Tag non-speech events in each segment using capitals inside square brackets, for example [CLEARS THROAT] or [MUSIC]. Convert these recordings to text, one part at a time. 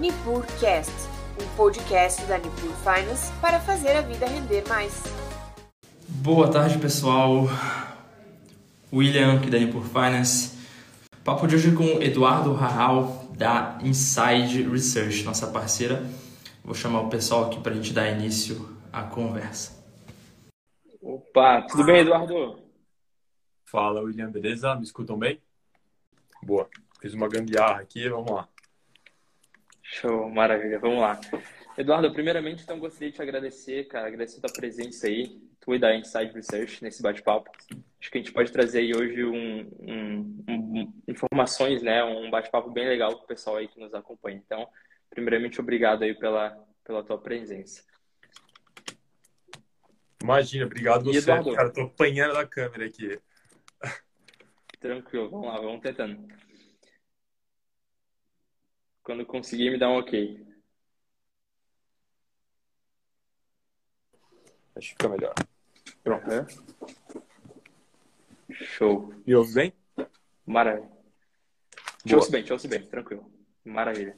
Nipur Cast, um podcast da Nipur Finance para fazer a vida render mais. Boa tarde, pessoal. William, aqui da Nipur Finance. Papo de hoje com Eduardo Rahal, da Inside Research, nossa parceira. Vou chamar o pessoal aqui para a gente dar início à conversa. Opa, tudo bem, Eduardo? Fala, William, beleza? Me escutam bem? Boa. Fiz uma gambiarra aqui, vamos lá. Show, maravilha, vamos lá. Eduardo, primeiramente, então gostaria de te agradecer, cara, agradecer a tua presença aí, tu e da Inside Research nesse bate-papo. Acho que a gente pode trazer aí hoje um, um, um, informações, né, um bate-papo bem legal para o pessoal aí que nos acompanha. Então, primeiramente, obrigado aí pela, pela tua presença. Imagina, obrigado você, Eduardo? cara, tô apanhando da câmera aqui. Tranquilo, vamos lá, vamos tentando. Quando conseguir, me dá um ok. Acho que fica melhor. Pronto. Uhum. Show. Me ouve bem? Maravilha. Te ouço bem, te ouço bem, tranquilo. Maravilha.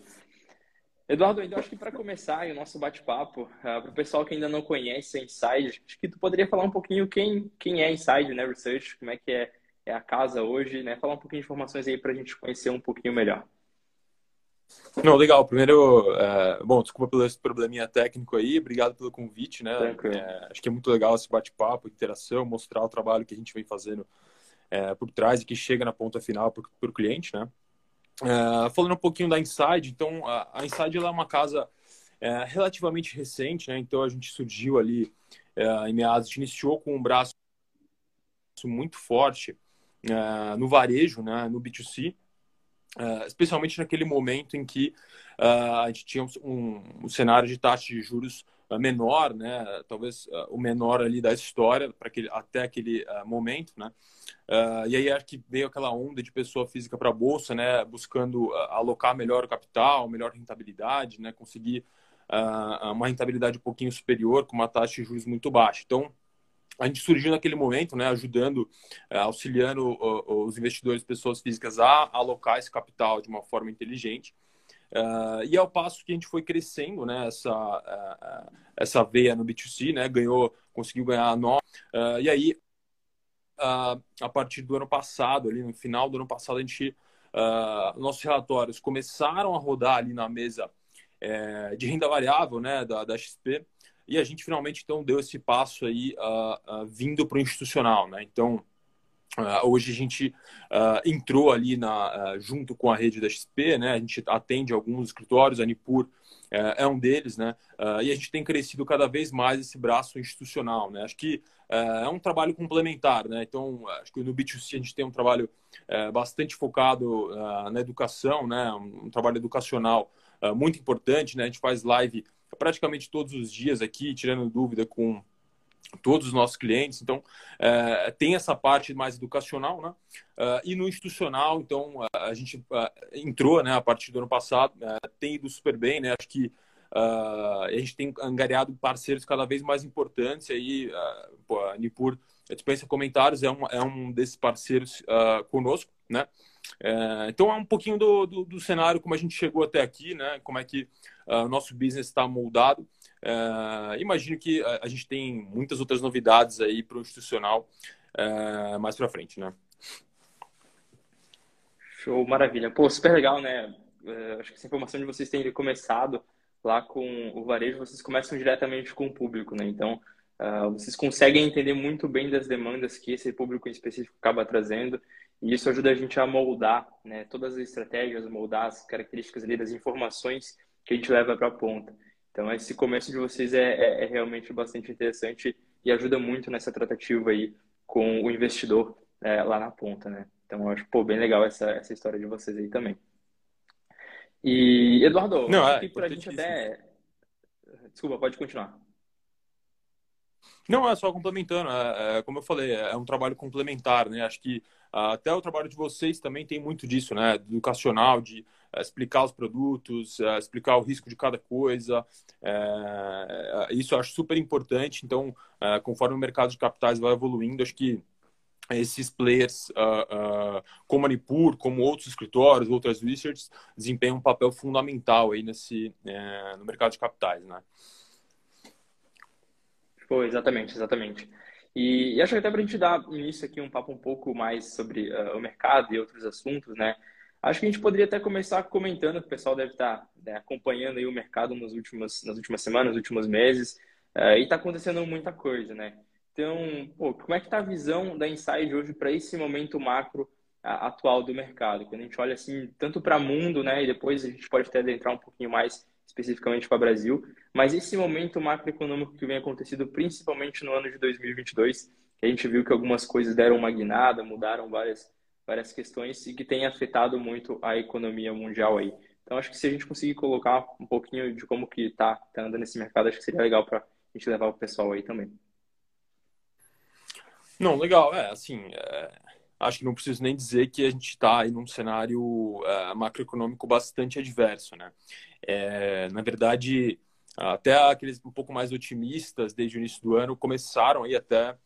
Eduardo, então acho que para começar o nosso bate-papo, uh, para o pessoal que ainda não conhece a Inside, acho que tu poderia falar um pouquinho quem, quem é Inside, né, Research, como é que é, é a casa hoje, né, falar um pouquinho de informações aí para a gente conhecer um pouquinho melhor. Não, legal. Primeiro, é, bom, desculpa pelo esse probleminha técnico aí, obrigado pelo convite, né? É, acho que é muito legal esse bate-papo, interação, mostrar o trabalho que a gente vem fazendo é, por trás e que chega na ponta final para o cliente, né? É, falando um pouquinho da Inside, então a, a Inside é uma casa é, relativamente recente, né? Então a gente surgiu ali é, em meados, a gente iniciou com um braço muito forte no varejo, né? No B2C. Uh, especialmente naquele momento em que uh, a gente tinha um, um, cenário de taxa de juros uh, menor, né? talvez o menor ali da história para aquele, até aquele momento. Né? e aí acho que veio aquela onda de pessoa física para a bolsa, né? buscando alocar melhor o capital, melhor rentabilidade, né? conseguir uma rentabilidade um pouquinho superior com uma taxa de juros muito baixa. Então, a gente surgiu naquele momento, né, ajudando, é, auxiliando os investidores, pessoas físicas a alocar esse capital de uma forma inteligente. Uh, e ao passo que a gente foi crescendo, né, essa, uh, essa veia no B2C, né, ganhou, conseguiu ganhar nó. Uh, e aí, a partir do ano passado, ali no final do ano passado, a gente, nossos relatórios começaram a rodar ali na mesa de renda variável, né, da, da XP. E a gente finalmente então deu esse passo aí uh, uh, vindo para o institucional, né? Então Uh, hoje a gente uh, entrou ali na, uh, junto com a rede da XP, né? A gente atende alguns escritórios, a Nipur é um deles, né? e a gente tem crescido cada vez mais esse braço institucional, né? Acho que é um trabalho complementar, né? Então, acho que no B2C a gente tem um trabalho bastante focado na educação, né? Um, um trabalho educacional muito importante, né? A gente faz live praticamente todos os dias aqui, tirando dúvida com todos os nossos clientes. Então, é, tem essa parte mais educacional, né? Uh, e no institucional, então, a gente entrou, né, a partir do ano passado, tem ido super bem, né? Acho que a gente tem angariado parceiros cada vez mais importantes aí, pô, a Nipur dispensa comentários, é um, é um desses parceiros conosco, né? É, então é um pouquinho do, do, do, cenário como a gente chegou até aqui, né? Como é que o nosso business está moldado. Uh, imagino que a, gente tem muitas outras novidades aí para o institucional uh, mais para frente, né? Show, maravilha. Pô, super legal, né? Uh, acho que essa informação de vocês terem começado lá com o varejo, vocês começam diretamente com o público, né? Então, uh, vocês conseguem entender muito bem das demandas que esse público em específico acaba trazendo e isso ajuda a gente a moldar né, todas as estratégias, moldar as características ali das informações que a gente leva para a ponta. Então, esse começo de vocês é, é, é, realmente bastante interessante e ajuda muito nessa tratativa aí com o investidor é, lá na ponta, né? Então, eu acho pô, bem legal essa, essa história de vocês aí também. E, Eduardo, Não, é, por a gente até... Desculpa, pode continuar. Não, é só complementando. É, é, como eu falei, é um trabalho complementar, né? Acho que uh, até o trabalho de vocês também tem muito disso, né? Educacional, de uh, explicar os produtos, uh, explicar o risco de cada coisa. É, isso eu acho super importante. Então, conforme o mercado de capitais vai evoluindo, acho que esses players uh, uh, como a Manipur, como outros escritórios, outras research, desempenham um papel fundamental aí nesse, é, no mercado de capitais, né? Exatamente, exatamente. E, e acho que até para a gente dar início aqui um papo um pouco mais sobre uh, o mercado e outros assuntos, né? Acho que a gente poderia até começar comentando, o pessoal deve estar tá, né, acompanhando aí o mercado nos últimos, nas últimas semanas, nos últimos meses, e está acontecendo muita coisa, né? Então, pô, como é que está a visão da Inside hoje para esse momento macro atual do mercado? Quando a gente olha assim, tanto para o mundo, né, e depois a gente pode até adentrar um pouquinho mais especificamente para o Brasil, mas esse momento macroeconômico que vem acontecendo principalmente no ano de 2022, que a gente viu que algumas coisas deram uma guinada, mudaram várias, várias questões e que tem afetado muito a economia mundial aí. Então, acho que se a gente conseguir colocar um pouquinho de como que está tá andando esse mercado, acho que seria legal para a gente levar o pessoal aí também. Não, legal. É, assim, é, acho que não preciso nem dizer que a gente está em um cenário é, macroeconômico bastante adverso, né? É, na verdade, até aqueles um pouco mais otimistas desde o início do ano começaram aí até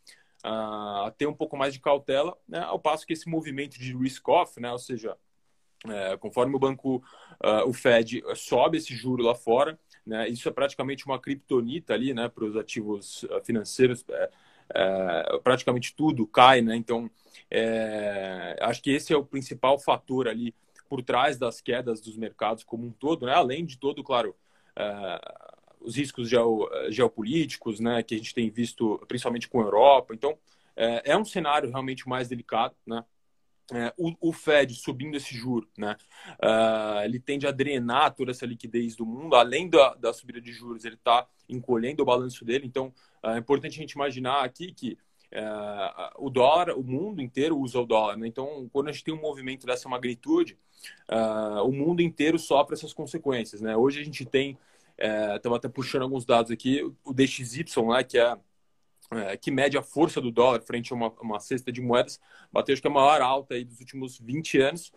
a ter um pouco mais de cautela, né? Ao passo que esse movimento de risk-off, né? Ou seja, é, conforme o banco, uh, o Fed sobe esse juro lá fora, né? Isso é praticamente uma criptonita ali, né? Para os ativos uh, financeiros. É, praticamente tudo cai, né? Então, é, acho que esse é o principal fator ali por trás das quedas dos mercados como um todo, né? Além de todo, claro, é, os riscos geo, geopolíticos, né? Que a gente tem visto principalmente com a Europa. Então, é, é um cenário realmente mais delicado, né? É, o, o, Fed subindo esse juro, né? Uh, ele tende a drenar toda essa liquidez do mundo, além da, da subida de juros, ele está encolhendo o balanço dele. Então, é importante a gente imaginar aqui que uh, o dólar, o mundo inteiro usa o dólar. Né? Então, quando a gente tem um movimento dessa magnitude, o mundo inteiro sofre essas consequências. Né? Hoje a gente tem, estava até puxando alguns dados aqui, o DXY, né, que é é, que mede a força do dólar frente a uma, uma, cesta de moedas, bateu acho que a maior alta aí dos últimos 20 anos.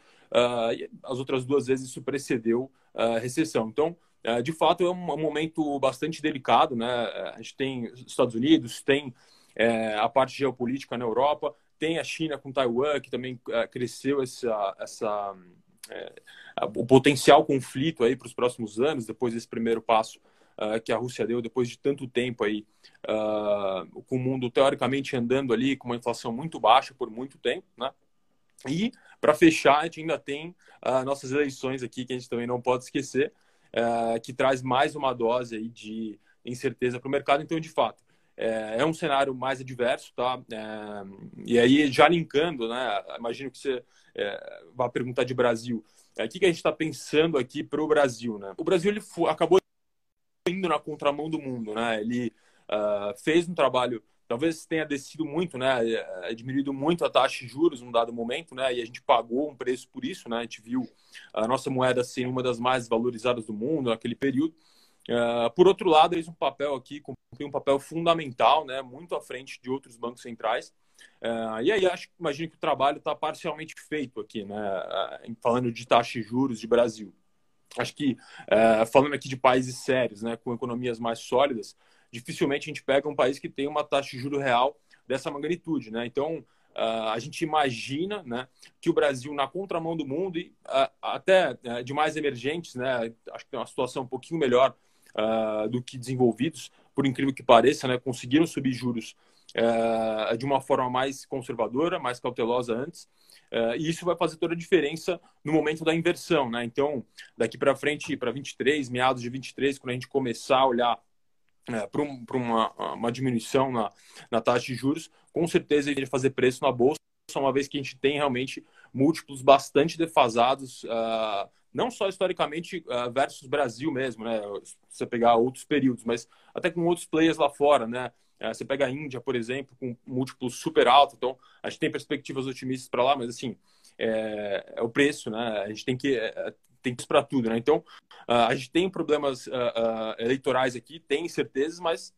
As outras duas vezes isso precedeu a recessão. Então, de fato, é um, um, momento bastante delicado. Né? A gente tem Estados Unidos, tem é, a parte geopolítica na Europa, tem a China com Taiwan, que também uh, cresceu essa, essa, é, o potencial conflito aí para os próximos anos, depois desse primeiro passo que a Rússia deu depois de tanto tempo aí, com o mundo teoricamente andando ali com uma inflação muito baixa por muito tempo, né? E para fechar, a gente ainda tem uh, nossas eleições aqui que a gente também não pode esquecer, que traz mais uma dose aí de incerteza para o mercado. Então, de fato, é, é um cenário mais adverso, tá? É, e aí, já linkando, né? Imagino que você é, vai perguntar de Brasil. É, o que, que a gente está pensando aqui para o Brasil, né? O Brasil ele acabou indo na contramão do mundo, né? Ele uh, fez um trabalho, talvez tenha descido muito, né? É, diminuído muito a taxa de juros num dado momento, né? E a gente pagou um preço por isso, né? A gente viu a nossa moeda ser uma das mais valorizadas do mundo naquele período. Uh, por outro lado, eles um papel aqui, cumpriu um papel fundamental, né? Muito à frente de outros bancos centrais. Uh, e aí acho, imagino que o trabalho está parcialmente feito aqui, né? Uh, falando de taxa de juros de Brasil acho que é, falando aqui de países sérios, né, com economias mais sólidas, dificilmente a gente pega um país que tem uma taxa de juro real dessa magnitude, né? Então uh, a gente imagina, né, que o Brasil na contramão do mundo e uh, até uh, de mais emergentes, né, acho que tem uma situação um pouquinho melhor do que desenvolvidos, por incrível que pareça, né, conseguiram subir juros de uma forma mais conservadora, mais cautelosa antes. E isso vai fazer toda a diferença no momento da inversão, né? Então, daqui para frente, para 23, meados de 23, quando a gente começar a olhar é, para um, uma, uma diminuição na, na taxa de juros, com certeza vai fazer preço na bolsa, uma vez que a gente tem realmente múltiplos bastante defasados, uh, não só historicamente uh, versus Brasil mesmo, né? Se você pegar outros períodos, mas até com outros players lá fora, né? É, você pega a Índia, por exemplo, com múltiplos super alto, então a gente tem perspectivas otimistas para lá, mas assim, é, é, o preço, né? A gente tem que é, tem que para tudo, né? Então uh, a gente tem problemas uh, uh, eleitorais aqui, tem incertezas, mas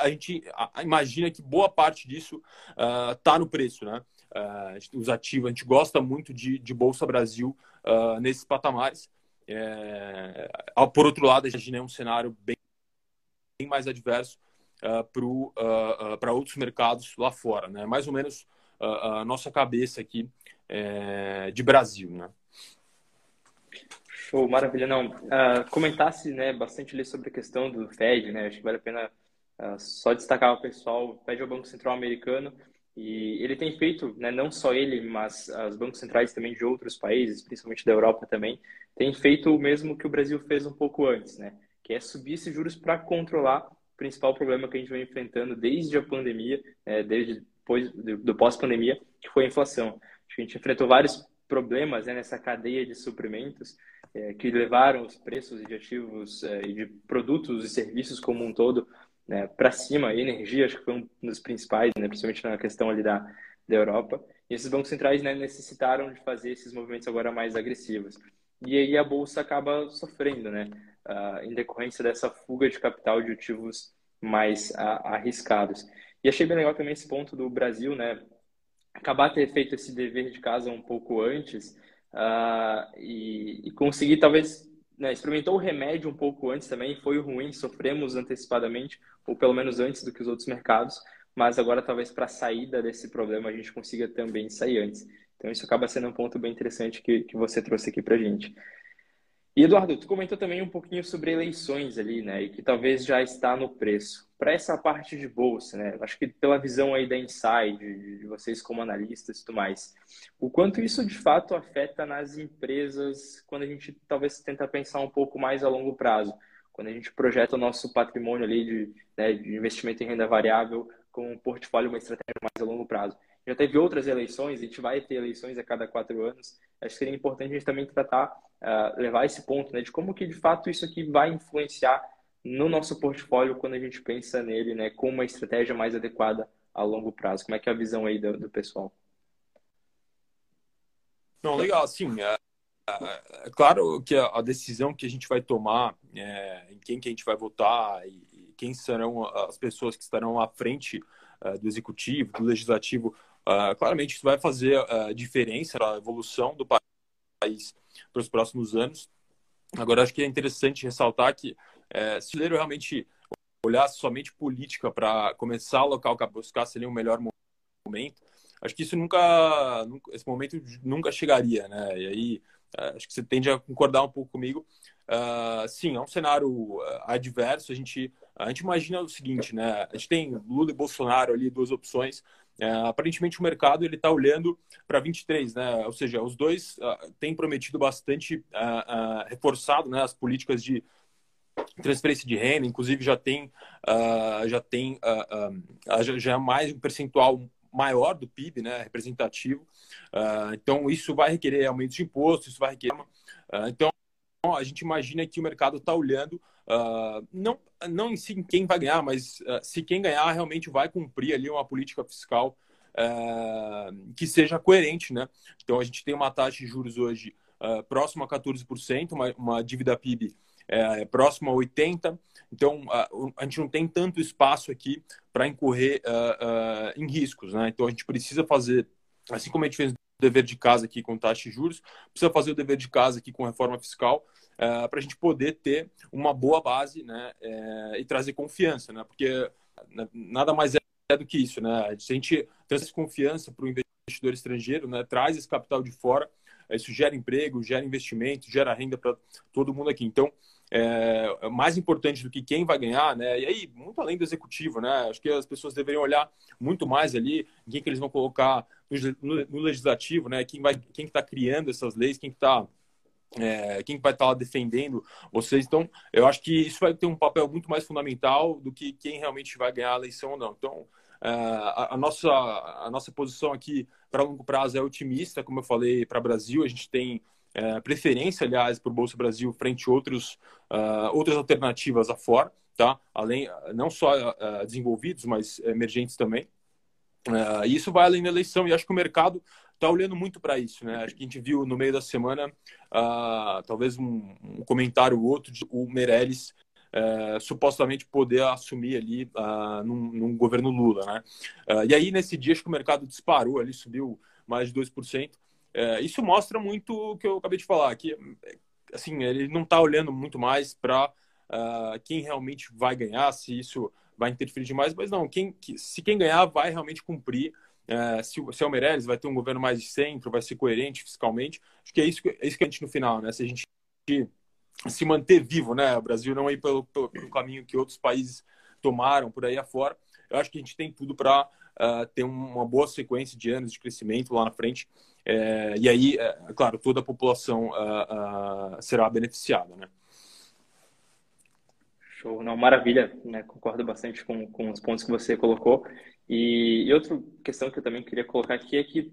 a gente imagina que boa parte disso está no preço, né? os ativos, a gente gosta muito de, de Bolsa Brasil nesses patamares. É, por outro lado, a gente tem um cenário bem, bem mais adverso para outros mercados lá fora. Né? Mais ou menos a, a nossa cabeça aqui é, de Brasil, né? Show, maravilha. Não, uh, comentasse né, bastante ali sobre a questão do Fed, né? Acho que vale a pena uh, só destacar o pessoal. O Fed é o Banco Central americano e ele tem feito, né, não só ele, mas os bancos centrais também de outros países, principalmente da Europa também, tem feito o mesmo que o Brasil fez um pouco antes, né? Que é subir esses juros para controlar o principal problema que a gente vem enfrentando desde a pandemia, né, desde depois do, pós-pandemia, que foi a inflação. A gente enfrentou vários problemas né, nessa cadeia de suprimentos é, que levaram os preços de ativos é, e de produtos e serviços como um todo né, para cima. A energia, acho que foi um dos principais, né, principalmente na questão ali da, da Europa. E esses bancos centrais né, necessitaram de fazer esses movimentos agora mais agressivos. E aí a bolsa acaba sofrendo, né, uh, em decorrência dessa fuga de capital de ativos mais arriscados. E achei bem legal também esse ponto do Brasil, né, acabar ter feito esse dever de casa um pouco antes uh, e, e, conseguir talvez né, experimentou o remédio um pouco antes também foi ruim sofremos antecipadamente ou pelo menos antes do que os outros mercados mas agora talvez para a saída desse problema a gente consiga também sair antes então isso acaba sendo um ponto bem interessante que, que você trouxe aqui para gente e Eduardo, tu comentou também um pouquinho sobre eleições ali, né? E que talvez já está no preço. Para essa parte de bolsa, né? Acho que pela visão aí da Inside, de vocês como analistas e tudo mais, o quanto isso de fato afeta nas empresas quando a gente talvez tenta pensar um pouco mais a longo prazo, quando a gente projeta o nosso patrimônio ali de, né, de investimento em renda variável com um portfólio, uma estratégia mais a longo prazo. Já teve outras eleições, a gente vai ter eleições a cada quatro anos. Acho que seria importante a gente também tratar uh, levar esse ponto, né, de como que de fato isso aqui vai influenciar no nosso portfólio quando a gente pensa nele, né, com uma estratégia mais adequada a longo prazo. Como é que é a visão aí do, do pessoal? Não, legal, sim. É, é, é, claro que a, a, decisão que a gente vai tomar, é, em quem que a gente vai votar e, quem serão as pessoas que estarão à frente uh, do executivo, do legislativo, uh, claramente isso vai fazer uh, diferença na evolução do país para os próximos anos. Agora, acho que é interessante ressaltar que é, se o realmente olhasse somente política para começar a o capital, buscar seria um melhor momento, acho que isso nunca, esse momento nunca chegaria, né? E aí, é, acho que você tende a concordar um pouco comigo. Uh, sim, é um cenário uh, adverso. A gente, a gente imagina o seguinte, né? A gente tem Lula e Bolsonaro ali, duas opções. É, aparentemente o mercado ele está olhando para 23, né? Ou seja, os dois uh, têm prometido bastante, uh, uh, reforçado, né, as políticas de transferência de renda, inclusive já tem já tem já, já é mais um percentual maior do PIB, né, representativo. então isso vai requerer aumento de imposto, isso vai requerer. então a gente imagina que o mercado está olhando uh, não, não em si quem vai ganhar, mas uh, se quem ganhar realmente vai cumprir ali uma política fiscal uh, que seja coerente, né? Então a gente tem uma taxa de juros hoje próxima a 14%, uma, uma dívida PIB é, próxima a 80%, então a gente não tem tanto espaço aqui para incorrer em riscos, né? Então a gente precisa fazer, assim como a gente fez dever de casa aqui com taxa de juros, precisa fazer o dever de casa aqui com reforma fiscal é, para a gente poder ter uma boa base né, é, e trazer confiança, né? Porque nada mais é do que isso, né? Se a gente traz confiança para o investidor estrangeiro, né, traz esse capital de fora, isso gera emprego, gera investimento, gera renda para todo mundo aqui. Então, é, mais importante do que quem vai ganhar, né? E aí, muito além do executivo, né? Acho que as pessoas deveriam olhar muito mais ali em quem que eles vão colocar no, no, no legislativo, né? Quem vai, quem está criando essas leis, quem está é, quem vai estar tá lá defendendo vocês. Então, eu acho que isso vai ter um papel muito mais fundamental do que quem realmente vai ganhar a eleição ou não. Então, é, a, a, nossa, a nossa posição aqui para longo prazo é otimista, como eu falei, para o Brasil. A gente tem é, preferência, aliás, por Bolsa Brasil frente a outros, uh, outras alternativas afora, tá? Além, não só uh, desenvolvidos, mas emergentes também. Uh, isso vai além da eleição e acho que o mercado está olhando muito para isso, né? Acho que a gente viu no meio da semana, uh, talvez um, um, comentário ou outro de o Meirelles uh, supostamente poder assumir ali uh, num, num, governo Lula, né? e aí nesse dia acho que o mercado disparou ali, subiu mais de 2%. Isso mostra muito o que eu acabei de falar, que assim ele não está olhando muito mais para quem realmente vai ganhar, se isso vai interferir demais, mas não, quem, se quem ganhar vai realmente cumprir é, se, se é o Meirelles vai ter um governo mais de centro, vai ser coerente fiscalmente. Acho que é isso, é isso que a gente no final, né? Se a gente se manter vivo, né? O Brasil não ir pelo, pelo, pelo caminho que outros países tomaram por aí afora. Eu acho que a gente tem tudo para uh, é, ter uma boa sequência de anos de crescimento lá na frente. É, e aí, é, claro, toda a população uh, uh, será beneficiada, né? Show, não, maravilha, né? Concordo bastante com, com os pontos que você colocou. E, e outra questão que eu também queria colocar aqui é que,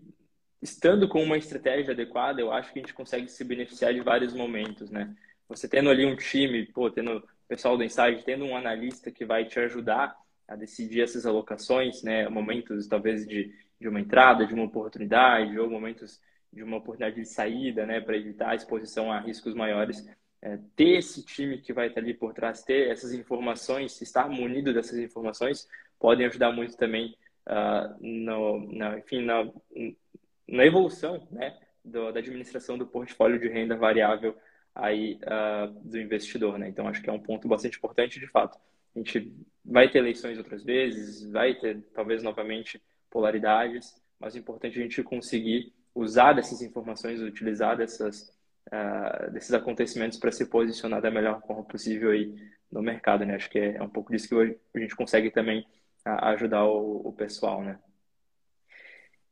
estando com uma estratégia adequada, eu acho que a gente consegue se beneficiar de vários momentos, né? Você tendo ali um time, pô, tendo o pessoal do Insight, tendo um analista que vai te ajudar a decidir essas alocações, né? Momentos, talvez, de, de uma entrada, de uma oportunidade, ou momentos de uma oportunidade de saída, né? Para evitar a exposição a riscos maiores é, ter esse time que vai estar ali por trás, ter essas informações, estar munido dessas informações, podem ajudar muito também uh, no, na, enfim, na, na evolução né, do, da administração do portfólio de renda variável aí, uh, do investidor. Né? Então, acho que é um ponto bastante importante, de fato. A gente vai ter eleições outras vezes, vai ter, talvez, novamente, polaridades, mas é importante a gente conseguir usar dessas informações, utilizar dessas uh, desses acontecimentos para se posicionar da melhor forma possível aí no mercado, né? Acho que é, é um pouco disso que a gente consegue também uh, ajudar o, o, pessoal, né?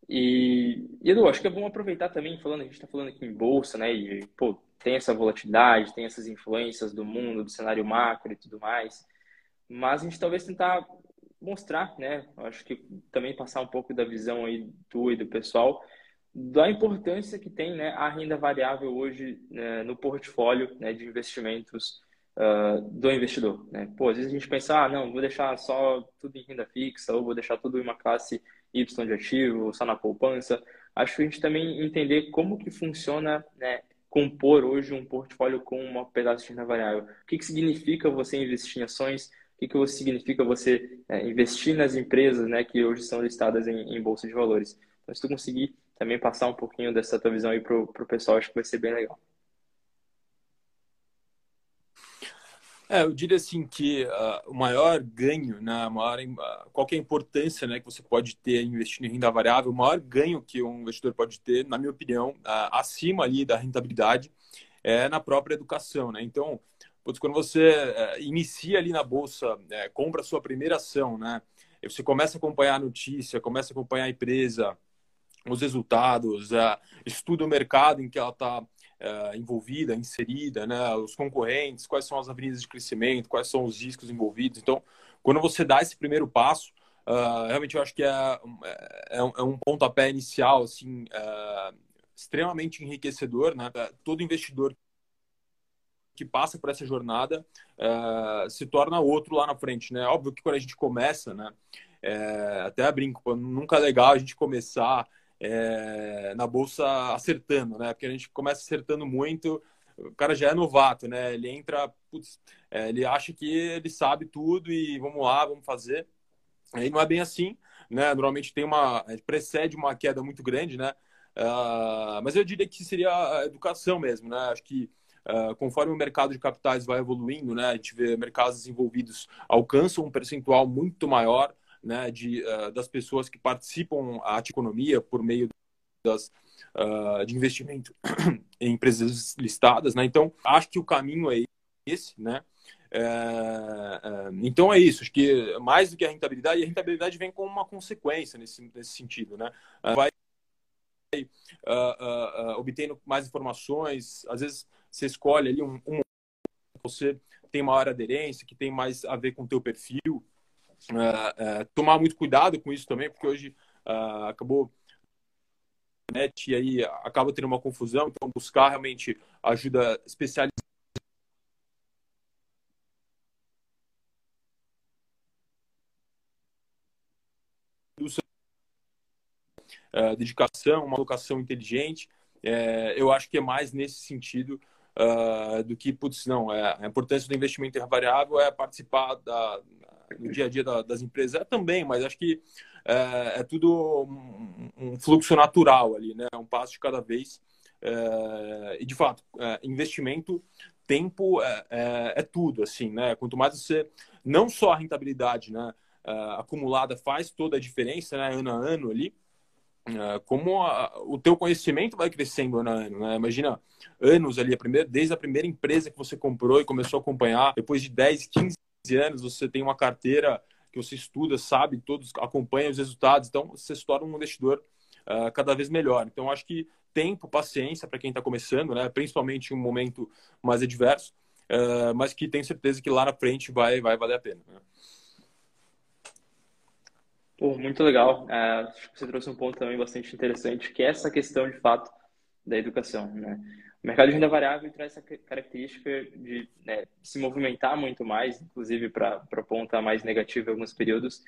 E, Edu, acho que é bom aproveitar também, falando, a gente está falando aqui em bolsa, né? E, pô, tem essa volatilidade, tem essas influências do mundo, do cenário macro e tudo mais, mas a gente talvez tentar mostrar, né? Acho que também passar um pouco da visão aí do e do pessoal da importância que tem né, a renda variável hoje né, no portfólio né, de investimentos uh, do investidor. Né? Pô, às vezes a gente pensa, ah, não, vou deixar só tudo em renda fixa, ou vou deixar tudo em uma classe Y de ativo, só na poupança. Acho que a gente também entender como que funciona né, compor hoje um portfólio com uma pedaço de renda variável. O que, que significa você investir em ações? O que, que significa você é, investir nas empresas né, que hoje são listadas em, em bolsa de valores? Então, se tu conseguir também passar um pouquinho dessa tua visão aí pro, pro pessoal, acho que vai ser bem legal. É, eu diria assim que uh, o maior ganho, né, maior, uh, qual é a importância né, que você pode ter investindo em renda variável, o maior ganho que um investidor pode ter, na minha opinião, uh, acima ali da rentabilidade, é na própria educação. Né? Então, putz, quando você uh, inicia ali na bolsa, uh, compra a sua primeira ação, né, você começa a acompanhar a notícia, começa a acompanhar a empresa, os resultados, uh, estuda o mercado em que ela está é, envolvida, inserida, né, os concorrentes, quais são as avenidas de crescimento, quais são os riscos envolvidos. Então, quando você dá esse primeiro passo, uh, realmente eu acho que é, é, é, um, é um pontapé inicial assim, uh, extremamente enriquecedor. Né? Todo investidor que passa por essa jornada se torna outro lá na frente. Né? Óbvio que quando a gente começa, né, é, até brinco, nunca é legal a gente começar é, na bolsa acertando, né? Porque a gente começa acertando muito, o cara já é novato, né? Ele entra, putz, é, ele acha que ele sabe tudo e vamos lá, vamos fazer. Aí não é bem assim, né? Normalmente tem uma precede uma queda muito grande, né? Uh, mas eu diria que seria a educação mesmo, né? Acho que uh, conforme o mercado de capitais vai evoluindo, né? A gente vê mercados desenvolvidos alcançam um percentual muito maior né, de, uh, das pessoas que participam da economia por meio das, uh, de investimento [CLEARS THROAT] em empresas listadas. Né? Então, acho que o caminho é esse. Né? É, é, então é isso, acho que mais do que a rentabilidade, a rentabilidade vem com uma consequência nesse, nesse sentido. Né? Uh, vai obtendo mais informações, às vezes você escolhe ali um, um você tem maior aderência, que tem mais a ver com o teu perfil, uh, uh, tomar muito cuidado com isso também, porque hoje uh, acabou net e aí acaba tendo uma confusão, então buscar realmente ajuda especializada dedicação, uma alocação inteligente. Eu acho que é mais nesse sentido uh, do que, putz, não, é, a importância do investimento em variável é participar da, no dia a dia da, das empresas é também, mas acho que é, é tudo um, um, fluxo natural ali, né? Um passo de cada vez. É, e de fato, é, investimento, tempo é, é, é, tudo, assim, né? Quanto mais você, não só a rentabilidade, né? É, acumulada faz toda a diferença, né? Ano a ano ali, como a, o teu conhecimento vai crescendo ano a ano. Né? Imagina anos ali, a primeira, desde a primeira empresa que você comprou e começou a acompanhar, depois de 10, 15 anos, você tem uma carteira que você estuda, sabe, todos acompanham os resultados, então você se torna um investidor uh, cada vez melhor. Então, acho que tempo, paciência para quem está começando, né? principalmente em um momento mais adverso, uh, mas que tenho certeza que lá na frente vai, vai valer a pena. Né? Pô, muito legal. Uh, acho que você trouxe um ponto também bastante interessante, que é essa questão, de fato, da educação. Né? O mercado de renda variável traz essa característica de né, se movimentar muito mais, inclusive para a ponta mais negativa em alguns períodos,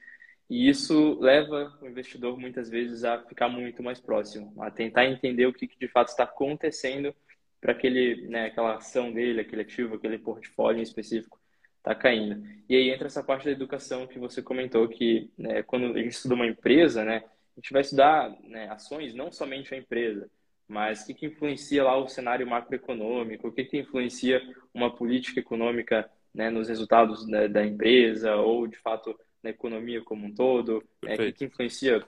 e isso leva o investidor muitas vezes a ficar muito mais próximo, a tentar entender o que, que de fato está acontecendo para aquele, né, aquela ação dele, aquele ativo, aquele portfólio em específico está caindo. E aí entra essa parte da educação que você comentou que né, quando a gente estuda uma empresa, né, a gente vai estudar né, ações, não somente a empresa, mas o que, que influencia lá o cenário macroeconômico, o que, que influencia uma política econômica né, nos resultados da, da empresa ou de fato na economia como um todo, é, que, que influencia,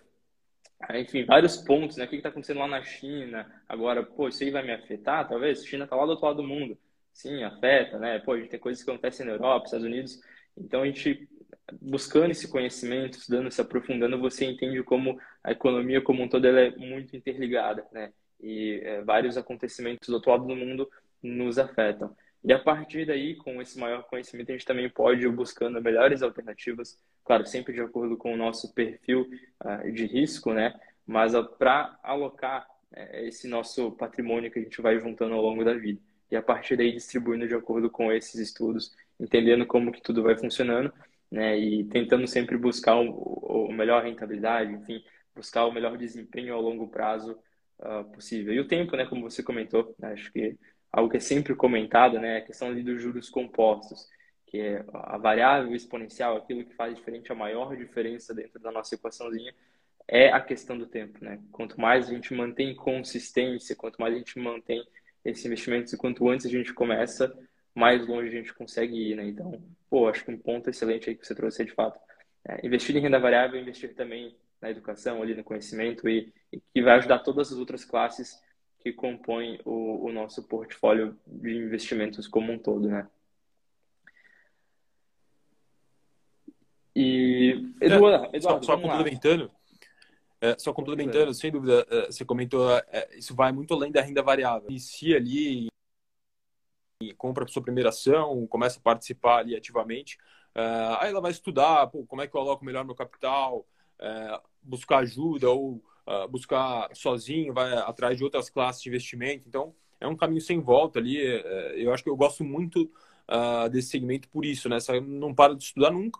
enfim, vários pontos, né? O que está acontecendo lá na China? Agora, pô, isso aí vai me afetar, talvez? A China está lá do outro lado do mundo. Sim, afeta, né? Pô, a gente tem coisas que acontecem na Europa, Estados Unidos. Então, a gente, buscando esse conhecimento, estudando, se aprofundando, você entende como a economia como um todo ela é muito interligada, né? E é, vários acontecimentos do outro do mundo nos afetam. E a partir daí, com esse maior conhecimento, a gente também pode ir buscando melhores alternativas, claro, sempre de acordo com o nosso perfil uh, de risco, né? Mas uh, para alocar uh, esse nosso patrimônio que a gente vai juntando ao longo da vida. E a partir daí distribuindo de acordo com esses estudos, entendendo como que tudo vai funcionando, né? E tentando sempre buscar o, o melhor rentabilidade, enfim, buscar o melhor desempenho ao longo prazo uh, possível. E o tempo, né? Como você comentou, né? acho que algo que é sempre comentado, né, a questão ali dos juros compostos, que é a variável exponencial, aquilo que faz diferente, a maior diferença dentro da nossa equaçãozinha, é a questão do tempo, né? Quanto mais a gente mantém consistência, quanto mais a gente mantém esse investimento, e quanto antes a gente começa, mais longe a gente consegue ir, né? Então, pô, acho que um ponto excelente aí que você trouxe é, de fato, é, investir em renda variável, investir também na educação, ali no conhecimento e, e que vai ajudar todas as outras classes que compõem o, o nosso portfólio de investimentos como um todo, né? E Eduardo, é, Eduardo só, só complementando, é, só complementando, sem dúvida, é, você comentou, é, isso vai muito além da renda variável. Inicia ali e compra sua primeira ação, começa a participar ali ativamente, é, aí ela vai estudar pô, como é que eu coloco melhor meu capital, é, buscar ajuda ou buscar sozinho, vai atrás de outras classes de investimento. Então, é um caminho sem volta ali. É, eu acho que eu gosto muito desse segmento por isso, né? Você não para de estudar nunca.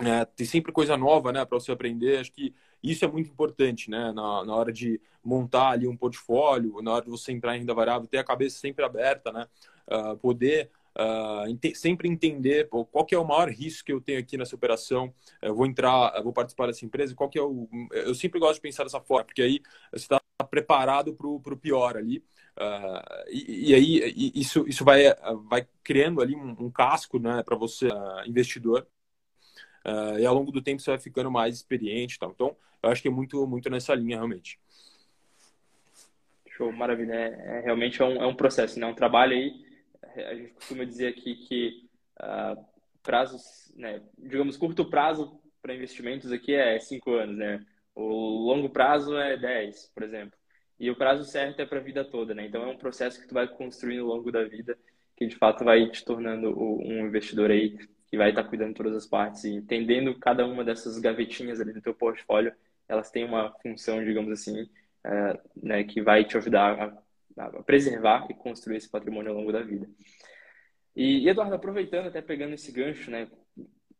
É, tem sempre coisa nova, né, para você aprender. Acho que isso é muito importante, né, na, na hora de montar ali um portfólio, na hora de você entrar em renda variável, ter a cabeça sempre aberta, né, uh, poder Uh, sempre entender pô, qual que é o maior risco que eu tenho aqui nessa operação. Eu vou entrar, eu vou participar dessa empresa. Qual que é o? Eu sempre gosto de pensar dessa forma, porque aí você está preparado para o pior ali. Uh, e, e, aí e isso, isso vai, vai criando ali um, um casco, né, para você uh, e ao longo do tempo você vai ficando mais experiente, tal. Então eu acho que é muito muito nessa linha realmente. Show, maravilha. É, é realmente é um, é um processo, né? Um trabalho aí a gente costuma dizer aqui que uh, prazos, né, digamos, curto prazo para investimentos aqui é cinco anos, né? O longo prazo é 10, por exemplo. E o prazo certo é para a vida toda, né? Então é um processo que tu vai construindo ao longo da vida, que de fato vai te tornando um investidor aí que vai estar cuidando de todas as partes e entendendo cada uma dessas gavetinhas ali do teu portfólio, elas têm uma função, digamos assim, uh, né, que vai te ajudar a a preservar e construir esse patrimônio ao longo da vida. E, Eduardo, aproveitando, até pegando esse gancho, né,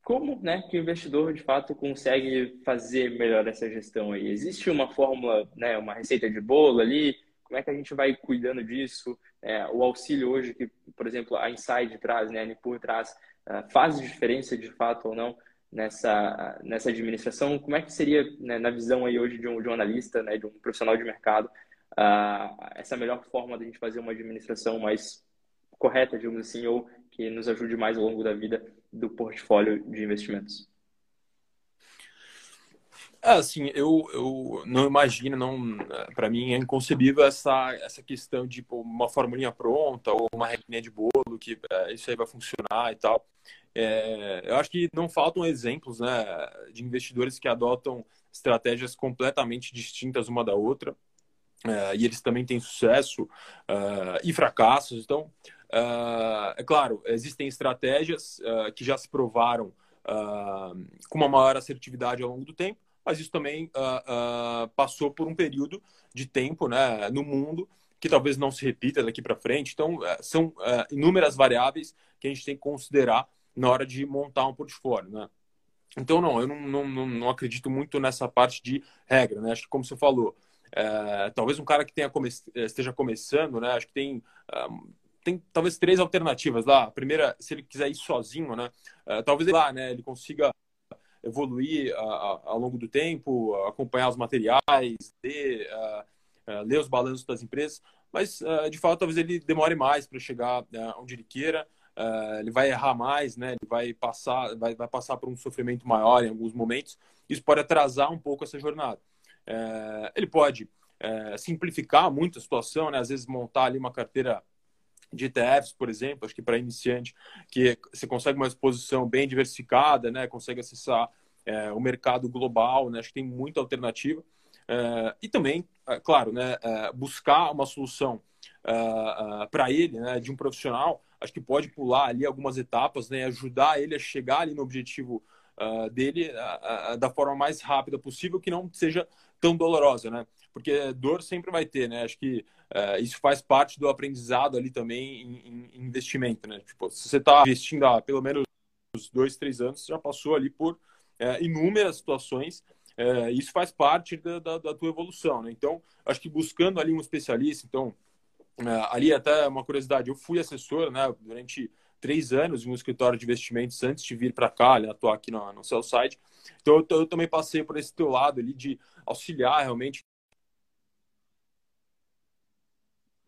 como né, que o investidor de fato consegue fazer melhor essa gestão aí? Existe uma fórmula, né, uma receita de bolo ali? Como é que a gente vai cuidando disso? É, o auxílio hoje que, por exemplo, a Inside traz, né, a Nipur traz, faz diferença de fato ou não nessa, nessa administração? Como é que seria, né, na visão aí hoje de um, de um analista, né, de um profissional de mercado, uh, essa melhor forma de a gente fazer uma administração mais correta, digamos assim, ou que nos ajude mais ao longo da vida do portfólio de investimentos? É, assim, eu, eu não imagino, não, para mim é inconcebível essa, essa questão de tipo, uma formulinha pronta ou uma regrinha de bolo que é, isso aí vai funcionar e tal. É, eu acho que não faltam exemplos né, de investidores que adotam estratégias completamente distintas uma da outra. É, e eles também têm sucesso uh, e fracassos. Então, é claro, existem estratégias que já se provaram com uma maior assertividade ao longo do tempo, mas isso também passou por um período de tempo né, no mundo que talvez não se repita daqui para frente. Então, são inúmeras variáveis que a gente tem que considerar na hora de montar um portfólio. Né? Então, não, eu não, não, não acredito muito nessa parte de regra. Né? Acho que, como você falou, é, talvez um cara que tenha come esteja começando, né? Acho que tem, um, tem talvez três alternativas lá. A primeira, se ele quiser ir sozinho, né? Uh, talvez lá, né? Ele consiga evoluir ao longo do tempo, acompanhar os materiais, ler, ler os balanços das empresas. Mas, de fato, talvez ele demore mais para chegar onde ele queira. ele vai errar mais, né? Ele vai passar, vai, vai passar por um sofrimento maior em alguns momentos. Isso pode atrasar um pouco essa jornada. É, ele pode é, simplificar muito a situação, né? às vezes montar ali uma carteira de ETFs, por exemplo, acho que para iniciante, que você consegue uma exposição bem diversificada, né? consegue acessar é, o mercado global, né? acho que tem muita alternativa. É, e também, é, claro, né? É, buscar uma solução para ele, né? de um profissional, acho que pode pular ali algumas etapas, né? ajudar ele a chegar ali no objetivo dele da forma mais rápida possível, que não seja tão dolorosa, né? Porque dor sempre vai ter, né? Acho que isso faz parte do aprendizado ali também em, em investimento, né? Tipo, se você está investindo há pelo menos dois, três anos, você já passou ali por inúmeras situações isso faz parte da, da, da, tua evolução, né? Então, acho que buscando ali um especialista, então, ali até uma curiosidade, eu fui assessor, né, durante três anos em um escritório de investimentos antes de vir para cá, né, atuar aqui no, no sell side. Então eu, eu, também passei por esse teu lado ali de auxiliar realmente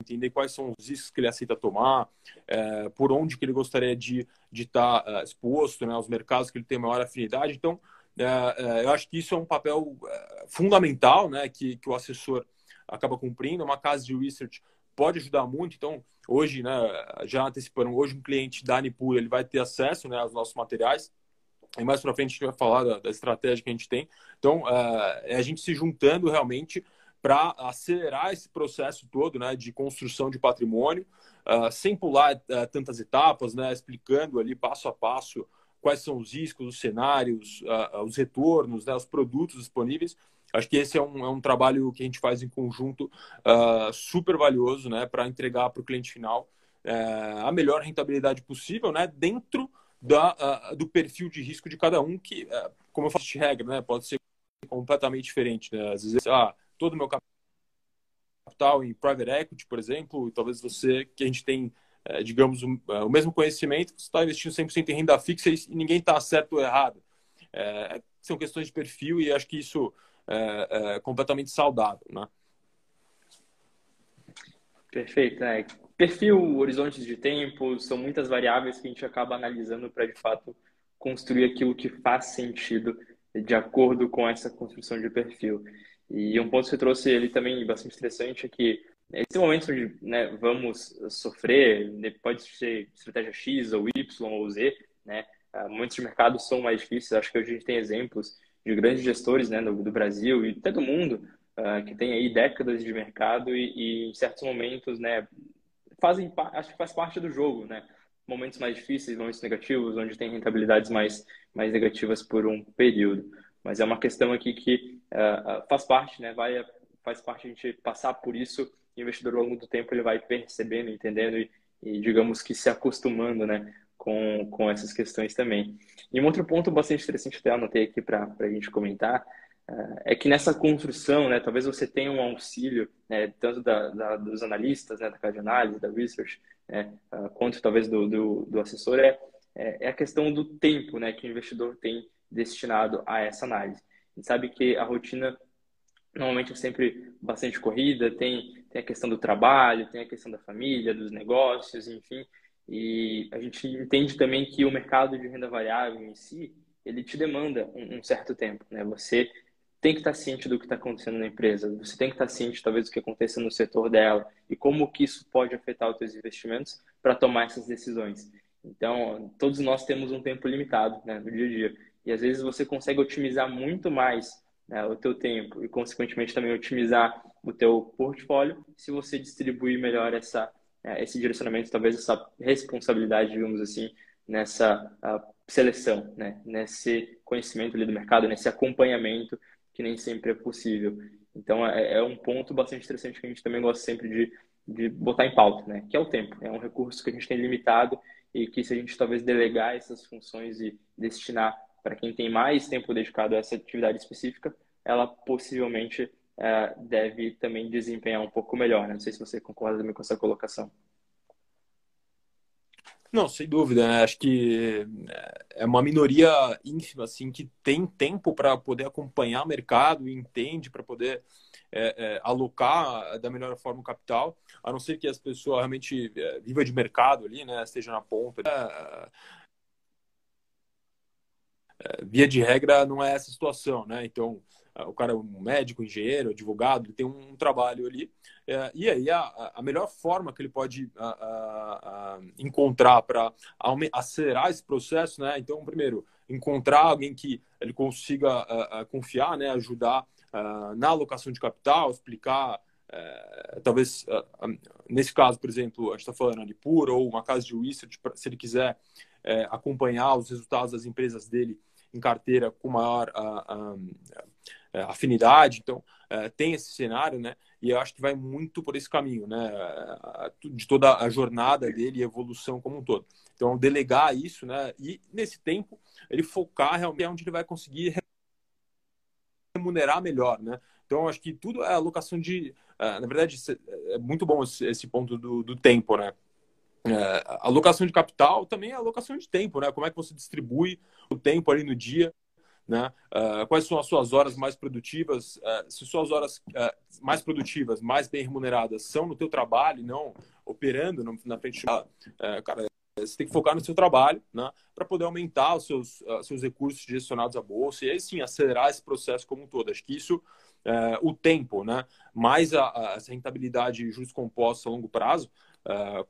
entender quais são os riscos que ele aceita tomar, é, por onde que ele gostaria de estar tá, é, exposto, né, aos mercados que ele tem maior afinidade. Então, é, é, eu acho que isso é um papel é, fundamental, né, que, que o assessor acaba cumprindo. Uma casa de research pode ajudar muito. Então, hoje, né, já antecipando, hoje um cliente da Anipur ele vai ter acesso né, aos nossos materiais. E mais para frente a gente vai falar da, da, estratégia que a gente tem. Então, é, é a gente se juntando realmente para acelerar esse processo todo né, de construção de patrimônio, uh, sem pular uh, tantas etapas, né, explicando ali passo a passo quais são os riscos, os cenários, uh, os retornos, né, os produtos disponíveis, Acho que esse é um, é um trabalho que a gente faz em conjunto super valioso né, para entregar para o cliente final uh, a melhor rentabilidade possível né, dentro da, uh, do perfil de risco de cada um, que, uh, como eu faço de regra, né, pode ser completamente diferente. Né? Às vezes, ah, todo o meu capital em private equity, por exemplo, talvez você, que a gente tem, eh, digamos, um, o mesmo conhecimento, você está investindo 100% em renda fixa e ninguém está certo ou errado. É, são questões de perfil e acho que isso é, é, completamente saudável, né? Perfeito, né? Perfil, horizontes de tempo, são muitas variáveis que a gente acaba analisando para de fato construir aquilo que faz sentido de acordo com essa construção de perfil. E um ponto que você trouxe ele também bastante interessante é que esse momento onde né, vamos sofrer, né, pode ser estratégia X ou Y ou Z, né? Ah, momentos de mercado são mais difíceis. Acho que hoje a gente tem exemplos de grandes gestores né, do, do Brasil e até do mundo, uh, que tem aí décadas de mercado e, e, em certos momentos, né, fazem, acho que faz parte do jogo, né? Momentos mais difíceis, momentos negativos, onde tem rentabilidades mais, mais negativas por um período. Mas é uma questão aqui que uh, faz parte, né? Vai, faz parte a gente passar por isso. E o investidor, ao longo do tempo, ele vai percebendo, entendendo e, e digamos que se acostumando, né? com, com essas questões também. E um outro ponto bastante interessante, até anotei aqui para a gente comentar, é que nessa construção, né, talvez você tenha um auxílio, né, tanto da, da, dos analistas, né, da de análise, da research, né, uh, quanto talvez do, do, do assessor, é, é, é, a questão do tempo né, que o investidor tem destinado a essa análise. A gente sabe que a rotina normalmente é sempre bastante corrida, tem, tem a questão do trabalho, tem a questão da família, dos negócios, enfim, e a gente entende também que o mercado de renda variável em si, ele te demanda um, um certo tempo, né? Você tem que estar ciente do que está acontecendo na empresa, você tem que estar ciente talvez do que aconteça no setor dela e como que isso pode afetar os seus investimentos para tomar essas decisões. Então, todos nós temos um tempo limitado né, no dia a dia e às vezes você consegue otimizar muito mais né, o teu tempo e consequentemente também otimizar o teu portfólio se você distribuir melhor essa né, esse direcionamento, talvez essa responsabilidade, digamos assim, nessa seleção, né, nesse conhecimento ali do mercado, nesse acompanhamento que nem sempre é possível. Então, é, é um ponto bastante interessante que a gente também gosta sempre de, de botar em pauta, né? Que é o tempo. É um recurso que a gente tem limitado e que se a gente talvez delegar essas funções e destinar para quem tem mais tempo dedicado a essa atividade específica, ela possivelmente é, deve também desempenhar um pouco melhor. Né? Não sei se você concorda também com essa colocação. Não, sem dúvida, né? Acho que é uma minoria ínfima, assim, que tem tempo para poder acompanhar o mercado e entende para poder é, é, alocar da melhor forma o capital, a não ser que as pessoas realmente é, vivam de mercado ali, né? Esteja na ponta. É, é, via de regra, não é essa situação, né? Então, o cara é um médico, engenheiro, advogado, ele tem um, trabalho ali. É, e aí a, a, melhor forma que ele pode a, a, encontrar para acelerar esse processo, né? Então, primeiro, encontrar alguém que ele consiga confiar, né? Ajudar na alocação de capital, explicar é, talvez nesse caso, por exemplo, a gente está falando de puro ou uma casa de research, se ele quiser é, acompanhar os resultados das empresas dele em carteira com maior é, afinidade. Então, é, tem esse cenário, né? E eu acho que vai muito por esse caminho, né? De toda a jornada dele e evolução como um todo. Então, delegar isso, né? E nesse tempo, ele focar realmente onde ele vai conseguir remunerar melhor, né? Então, acho que tudo é alocação de. É, na verdade, é muito bom esse, ponto do, do tempo, né? É, alocação de capital também é alocação de tempo, né? Como é que você distribui o tempo ali no dia né? Uh, quais são as suas horas mais produtivas? Uh, se suas horas uh, mais produtivas, mais bem remuneradas, são no teu trabalho, não operando no, na frente, cara, você tem que focar no seu trabalho, né? Para poder aumentar os seus, seus recursos gestionados à bolsa e aí sim acelerar esse processo como um todo. Acho que isso, o tempo, né? Mais a, a, essa rentabilidade juros compostos a longo prazo,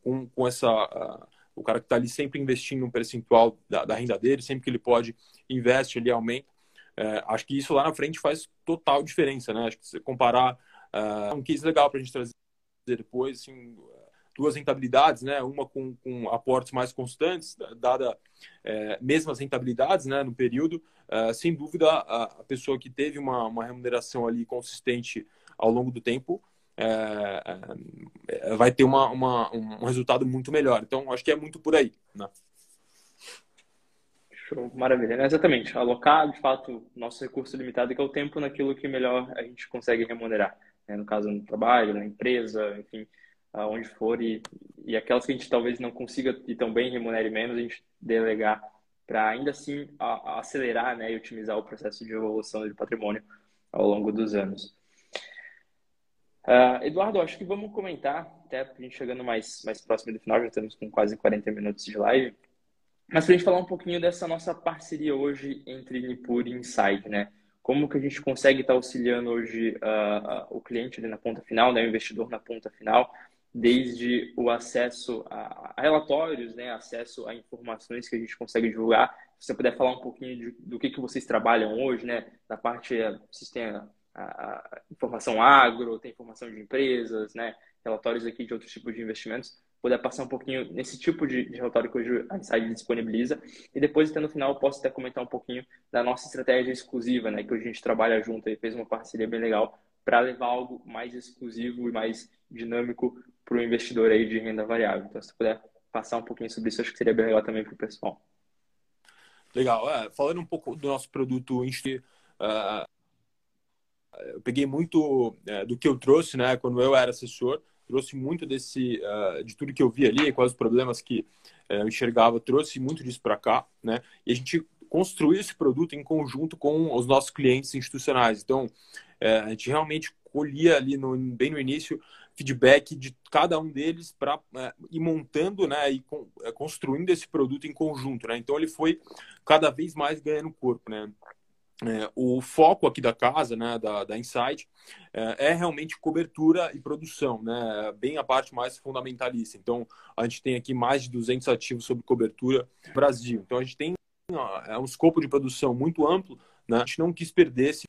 com, com essa o cara que está ali sempre investindo um percentual da, da, renda dele, sempre que ele pode, investe ali, aumenta. É, acho que isso lá na frente faz total diferença, né? Acho que se comparar uh, um case legal para a gente trazer depois, assim, duas rentabilidades, né? Uma com, com aportes mais constantes, dada é, mesmas rentabilidades, né? No período, uh, sem dúvida a, a, pessoa que teve uma, uma remuneração ali consistente ao longo do tempo é, é, vai ter uma, uma, um resultado muito melhor. Então, acho que é muito por aí. Né? Show, maravilha. É exatamente, alocar, de fato, nosso recurso limitado, que é o tempo naquilo que melhor a gente consegue remunerar. Né? No caso, no trabalho, na empresa, enfim, aonde for. E, e aquelas que a gente talvez não consiga tão bem, remunere menos, a gente delegar para ainda assim a, a acelerar né, e otimizar o processo de evolução de patrimônio ao longo dos anos. Uh, Eduardo, acho que vamos comentar, até a gente chegando mais, mais próximo do final, já estamos com quase 40 minutos de live, mas para a gente falar um pouquinho dessa nossa parceria hoje entre Nipur e Insight, né? Como que a gente consegue estar tá auxiliando hoje uh, o cliente ali na ponta final, né? o investidor na ponta final, desde o acesso a, relatórios, né? acesso a informações que a gente consegue divulgar. Se você puder falar um pouquinho de, do que, que vocês trabalham hoje, né? Da parte, vocês têm a, informação agro, tem informação de empresas, né? relatórios aqui de outros tipos de investimentos, puder passar um pouquinho nesse tipo de, de relatório que hoje a Insight disponibiliza. E depois, até no final, posso até comentar um pouquinho da nossa estratégia exclusiva, né? que hoje a gente trabalha junto e fez uma parceria bem legal para levar algo mais exclusivo e mais dinâmico para o investidor aí de renda variável. Então, se puder passar um pouquinho sobre isso, acho que seria bem legal também para o pessoal. Legal. É, falando um pouco do nosso produto, uh, eu peguei muito é, do que eu trouxe, né, quando eu era assessor, trouxe muito desse, uh, de tudo que eu vi ali, quais os problemas que uh, eu enxergava, trouxe muito disso para cá, né, e a gente construiu esse produto em conjunto com os nossos clientes institucionais. Então, uh, a gente realmente colhia ali no, bem no início feedback de cada um deles para ir montando, né, e com, construindo esse produto em conjunto, né. Então, ele foi cada vez mais ganhando corpo, né. É, o foco aqui da casa, né, da, da Insight, é, é, realmente cobertura e produção, né, bem a parte mais fundamentalista. Então, a gente tem aqui mais de 200 ativos sobre cobertura no Brasil. Então, a gente tem é um escopo de produção muito amplo, né, a gente não quis perder esse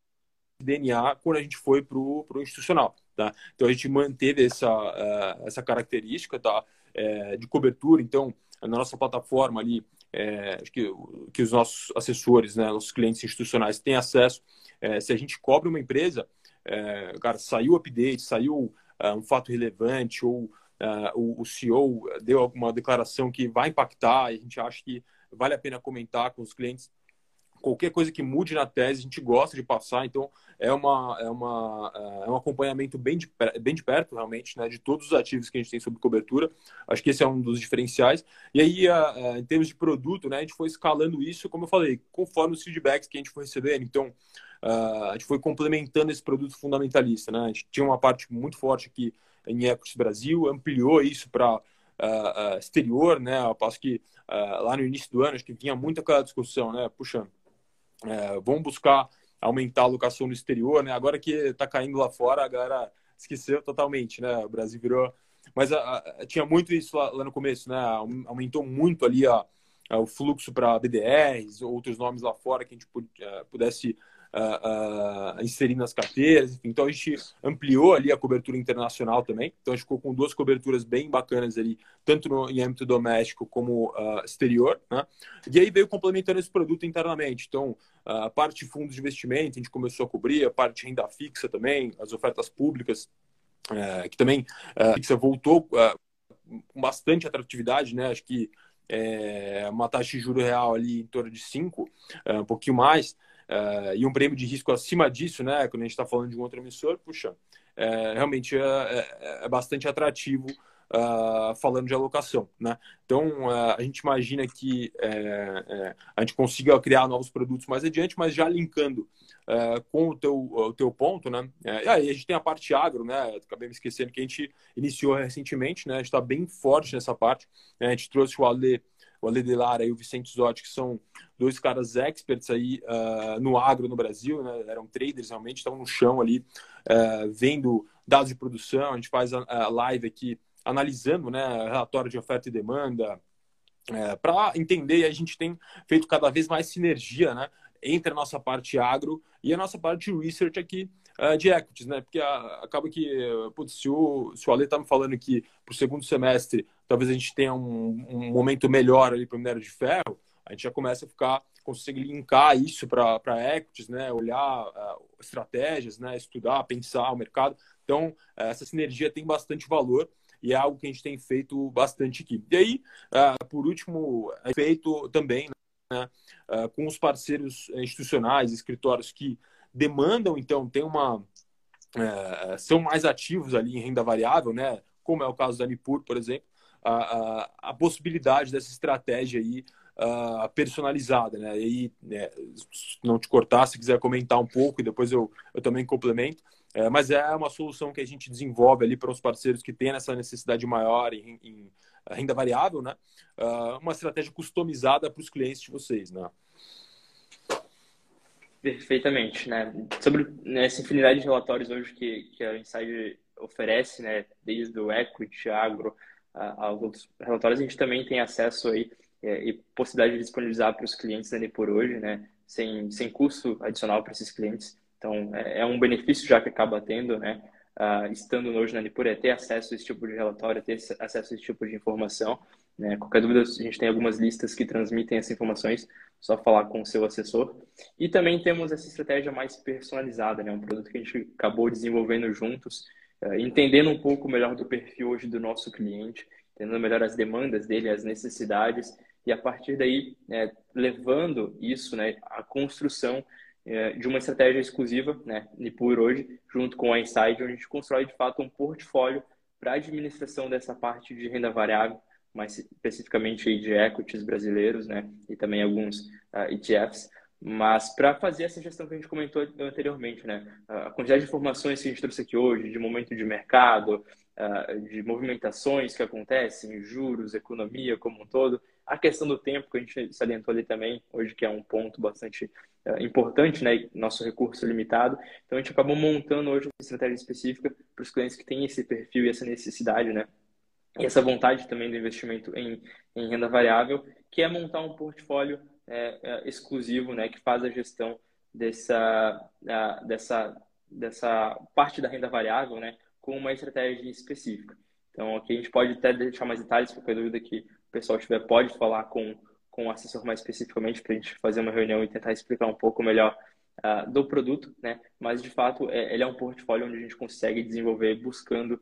DNA quando a gente foi para o institucional. Tá? Então, a gente manteve essa, uh, essa característica tá? É, de cobertura. Então, na nossa plataforma ali, é, que, que os nossos assessores, né, nossos clientes institucionais têm acesso. É, se a gente cobre uma empresa, é, cara, saiu update, saiu é, um fato relevante ou é, o, o, CEO deu alguma declaração que vai impactar e a gente acha que vale a pena comentar com os clientes, qualquer coisa que mude na tese, a gente gosta de passar, então é, uma, é, uma, é um acompanhamento bem de, bem de perto, realmente, né, de todos os ativos que a gente tem sobre cobertura. Acho que esse é um dos diferenciais. E aí, em termos de produto, né, a gente foi escalando isso, como eu falei, conforme os feedbacks que a gente foi recebendo. Então, a gente foi complementando esse produto fundamentalista. Né? A gente tinha uma parte muito forte aqui em Equity Brasil, ampliou isso para uh, exterior, né? Eu passo que uh, lá no início do ano, acho que vinha muito aquela discussão, né? Puxa, uh, vamos buscar aumentar a alocação no exterior, né? Agora que está caindo lá fora, a galera esqueceu totalmente, né? O Brasil virou... Mas tinha muito isso lá, lá, no começo, né? Aumentou muito ali a, o fluxo para BDRs, outros nomes lá fora que a gente pudesse uh, uh, inserir nas carteiras. Então a gente ampliou ali a cobertura internacional também. Então a gente ficou com duas coberturas bem bacanas ali, tanto no, em âmbito doméstico como uh, exterior. Né? E aí veio complementando esse produto internamente. Então a parte de fundos de investimento a gente começou a cobrir, a parte de renda fixa também, as ofertas públicas, eh, que também a fixa voltou com bastante atratividade, né? Acho que é, uma taxa de juro real ali em torno de 5, um pouquinho mais. Uh, e um prêmio de risco acima disso, né? Quando a gente está falando de um outro emissor, puxa, é, realmente é, é, é, bastante atrativo uh, falando de alocação, né? Então uh, a gente imagina que a gente consiga criar novos produtos mais adiante, mas já linkando com o teu, o teu ponto, né? e aí a gente tem a parte agro, né? Acabei me esquecendo que a gente iniciou recentemente, né? A gente está bem forte nessa parte. Né? A gente trouxe o Ale o Ale Delara e o Vicente Zotti, que são dois caras experts aí uh, no agro no Brasil, né? eram traders realmente, estavam no chão ali, uh, vendo dados de produção, a gente faz a, a live aqui analisando né, relatório de oferta e demanda, é, para entender, a gente tem feito cada vez mais sinergia né, entre a nossa parte agro e a nossa parte de research aqui uh, de equities, né? Porque uh, acaba que, putz, se o, se o Ale está me falando que para o segundo semestre talvez a gente tenha um, um momento melhor ali para o minério de ferro, a gente já começa a ficar, conseguir linkar isso para equities, né? Olhar uh, estratégias, né? Estudar, pensar o mercado. Então, essa sinergia tem bastante valor e é algo que a gente tem feito bastante aqui. E aí, por último, é feito também né, com os parceiros institucionais, escritórios que demandam, então, tem uma. É, são mais ativos ali em renda variável, né? Como é o caso da Nipur, por exemplo, a, a, a possibilidade dessa estratégia aí personalizada, né? E aí, né, não te cortar, se quiser comentar um pouco e depois eu, eu também complemento. É, mas é uma solução que a gente desenvolve ali para os parceiros que têm essa necessidade maior em, em renda variável, né? Uh, uma estratégia customizada para os clientes de vocês, né? Perfeitamente, né? Sobre né, essa infinidade de relatórios hoje que, que a Inside oferece, né, desde o equity, agro, aos outros relatórios, a gente também tem acesso aí é, e possibilidade de disponibilizar para os clientes ali por hoje, né, sem, sem custo adicional para esses clientes. Então, é, é, um benefício já que acaba tendo, né, uh, estando hoje na Nipur, é ter acesso a esse tipo de relatório, ter acesso a esse tipo de informação. Né? Qualquer dúvida, a gente tem algumas listas que transmitem essas informações, só falar com o seu assessor. E também temos essa estratégia mais personalizada, né? um produto que a gente acabou desenvolvendo juntos, uh, entendendo um pouco melhor do perfil hoje do nosso cliente, entendendo melhor as demandas dele, as necessidades, e a partir daí, né, levando isso, né, à construção é, de uma estratégia exclusiva, né, Nipur hoje, junto com a Inside, onde a gente constrói de fato um portfólio para a administração dessa parte de renda variável, mais especificamente de equities brasileiros, né, e também alguns uh, ah, ETFs, mas para fazer essa gestão que a gente comentou anteriormente, né, a quantidade de informações que a gente trouxe aqui hoje, de momento de mercado, uh, de movimentações que acontecem, juros, economia como um todo, A questão do tempo, que a gente salientou ali também, hoje que é um ponto bastante uh, importante, né? Nosso recurso limitado. Então, a gente acabou montando hoje uma estratégia específica para os clientes que têm esse perfil e essa necessidade, né? E essa vontade também do investimento em, em renda variável, que é montar um portfólio é, é, exclusivo, né? Que faz a gestão dessa, dessa, dessa parte da renda variável, né? Com uma estratégia específica. Então, aqui a gente pode até deixar mais detalhes, qualquer dúvida que o pessoal tiver, pode falar com, com o assessor mais especificamente para a gente fazer uma reunião e tentar explicar um pouco melhor uh, do produto, né? Mas, de fato, é, ele é um portfólio onde a gente consegue desenvolver buscando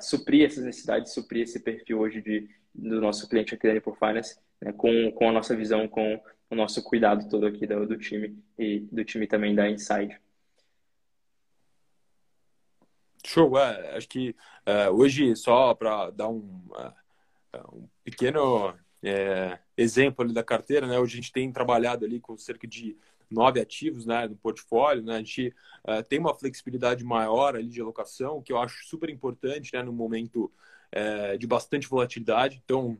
suprir essas necessidades, suprir esse perfil hoje de, do nosso cliente aqui da Nipur Finance, né? com, com a nossa visão, com o nosso cuidado todo aqui do, do time e do time também da Inside. Show, é, acho que é, hoje, só para dar um, é, um pequeno é, exemplo da carteira, né? Hoje a gente tem trabalhado ali com cerca de nove ativos né, no portfólio, né? A gente é, tem uma flexibilidade maior ali de alocação, que eu acho super importante, né? No momento é, de bastante volatilidade. Então,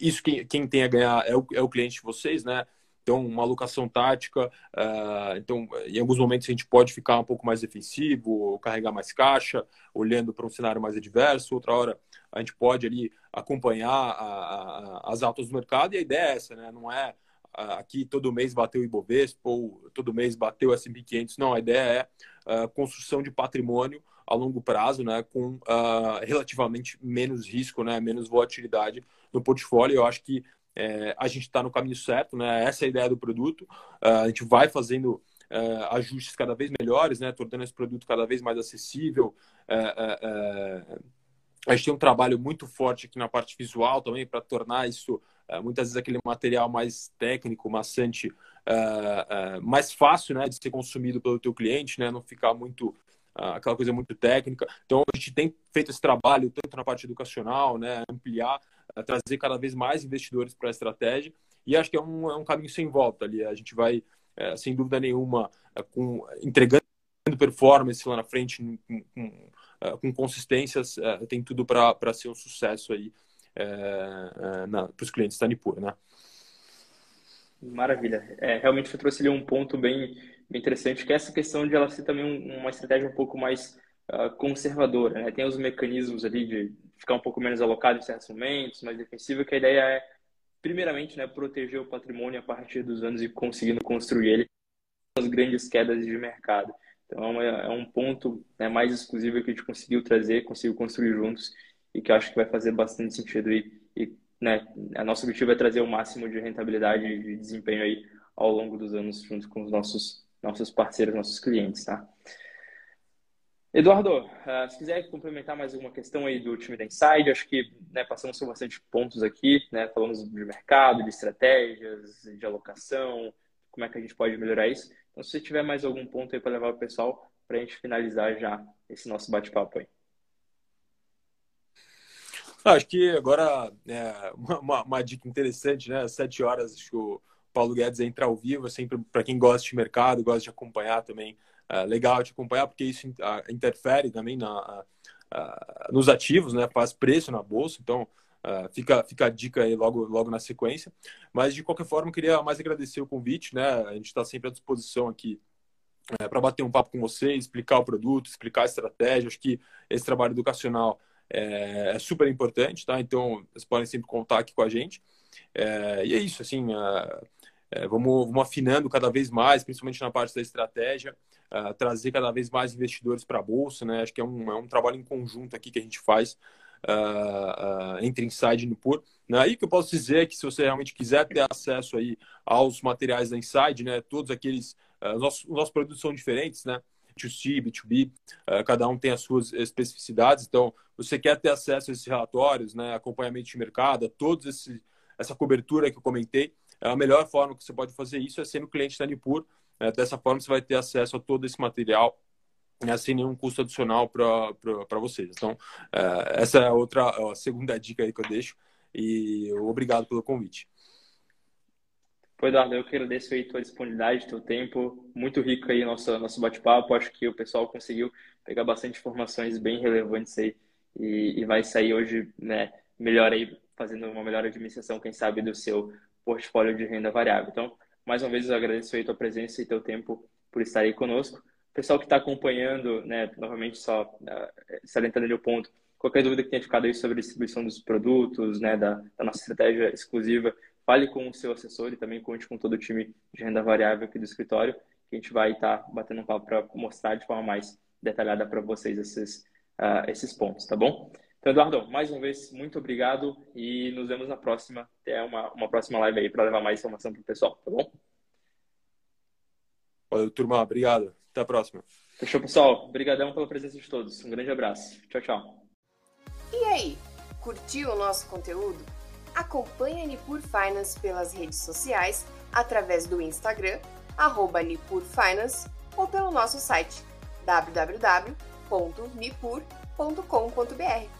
isso quem, quem tem a ganhar é o, é o cliente de vocês, né? Então, uma alocação tática, uh, então, em alguns momentos a gente pode ficar um pouco mais defensivo, carregar mais caixa, olhando para um cenário mais adverso. Outra hora a gente pode ali acompanhar a, a, as altas do mercado e a ideia é essa, né? Não é uh, aqui todo mês bateu o Ibovespa ou todo mês bateu o S&P 500. Não, a ideia é uh, construção de patrimônio a longo prazo, né, com relativamente menos risco, né, menos volatilidade no portfólio. Eu acho que é, a gente está no caminho certo, né? Essa é a ideia do produto. Uh, a gente vai fazendo uh, ajustes cada vez melhores, né? Tornando esse produto cada vez mais acessível. Uh, a gente tem um trabalho muito forte aqui na parte visual também para tornar isso muitas vezes aquele material mais técnico, maçante, mais fácil, né, de ser consumido pelo teu cliente, né? Não ficar muito aquela coisa muito técnica. Então a gente tem feito esse trabalho tanto na parte educacional, né, ampliar trazer cada vez mais investidores para a estratégia. E acho que é um, é um caminho sem volta ali. A gente vai, é, sem dúvida nenhuma, é, com, entregando performance lá na frente, com, com, é, com consistências, é, tem tudo para ser um sucesso aí para os clientes da Nipur, né? Maravilha. É, realmente você trouxe ali um ponto bem, bem interessante, que é essa questão de ela ser também uma estratégia um pouco mais uh, conservadora. Né? Tem os mecanismos ali de ficar um pouco menos alocado em certos momentos, mais defensivo, que a ideia é, primeiramente, né, proteger o patrimônio a partir dos anos e conseguindo construir ele as grandes quedas de mercado. Então, é, é um ponto né, mais exclusivo que a gente conseguiu trazer, conseguiu construir juntos e que eu acho que vai fazer bastante sentido. E, e né, nosso objetivo é trazer o máximo de rentabilidade e de desempenho aí ao longo dos anos junto com os nossos, nossos parceiros, nossos clientes, tá? Eduardo, uh, se quiser complementar mais alguma questão aí do time da Inside, acho que né, passamos por bastante pontos aqui, né? Falamos de mercado, de estratégias, de alocação, como é que a gente pode melhorar isso. Então, se tiver mais algum ponto aí para levar o pessoal, para a gente finalizar já esse nosso bate-papo aí. Acho que agora é uma, uma, dica interessante, né? Às sete horas, acho que o Paulo Guedes entra ao vivo, sempre para quem gosta de mercado, gosta de acompanhar também é, legal de acompanhar, porque isso interfere também na, nos ativos, né? faz preço na bolsa, então Uh, fica, fica a dica aí logo, logo na sequência. Mas, de qualquer forma, queria mais agradecer o convite, né? A gente está sempre à disposição aqui é, para bater um papo com vocês, explicar o produto, explicar a estratégia. Acho que esse trabalho educacional é, é super importante, tá? Então, vocês podem sempre contar aqui com a gente. É, e é isso, assim, vamos, vamos afinando cada vez mais, principalmente na parte da estratégia uh, trazer cada vez mais investidores para a bolsa, né? Acho que é um, é um trabalho em conjunto aqui que a gente faz uh, uh, entre Inside e Nipur. Né? Aí que eu posso dizer é que se você realmente quiser ter acesso aí aos materiais da Inside, né? Todos aqueles, os nossos, os nossos produtos são diferentes, né? B2C, B2B, uh, cada um tem as suas especificidades. Então, você quer ter acesso a esses relatórios, né, acompanhamento de mercado, esse, essa cobertura que eu comentei, a melhor forma que você pode fazer isso é sendo cliente da Nipur. É, dessa forma, você vai ter acesso a todo esse material né, sem nenhum custo adicional para vocês. Então, é, essa é outra, a segunda dica aí que eu deixo. E obrigado pelo convite. Foi, Eduardo, eu que agradeço aí tua disponibilidade, teu tempo, muito rico aí nosso, nosso bate-papo. Acho que o pessoal conseguiu pegar bastante informações bem relevantes aí e, e vai sair hoje né, melhor aí fazendo uma melhor administração, quem sabe, do seu portfólio de renda variável. Então, mais uma vez, eu agradeço aí tua presença e teu tempo por estar aí conosco. Pessoal que está acompanhando, né, novamente só uh, salientando ali o ponto, qualquer dúvida que tenha ficado aí sobre a distribuição dos produtos, né, da, da nossa estratégia exclusiva, fale com o seu assessor e também conte com todo o time de renda variável aqui do escritório, que a gente vai estar tá batendo um papo para mostrar de forma mais detalhada para vocês esses, uh, esses pontos, tá bom? Então, Eduardo, mais uma vez, muito obrigado e nos vemos na próxima. Até uma, uma próxima live aí para levar mais informação para o pessoal, tá bom? Valeu, turma. Obrigado. Até a próxima. Fechou, pessoal. Obrigadão pela presença de todos. Um grande abraço. Tchau, tchau. E aí, curtiu o nosso conteúdo? Acompanhe a Nipur Finance pelas redes sociais, através do Instagram, arroba Nipur Finance, ou pelo nosso site www.nipur.com.br.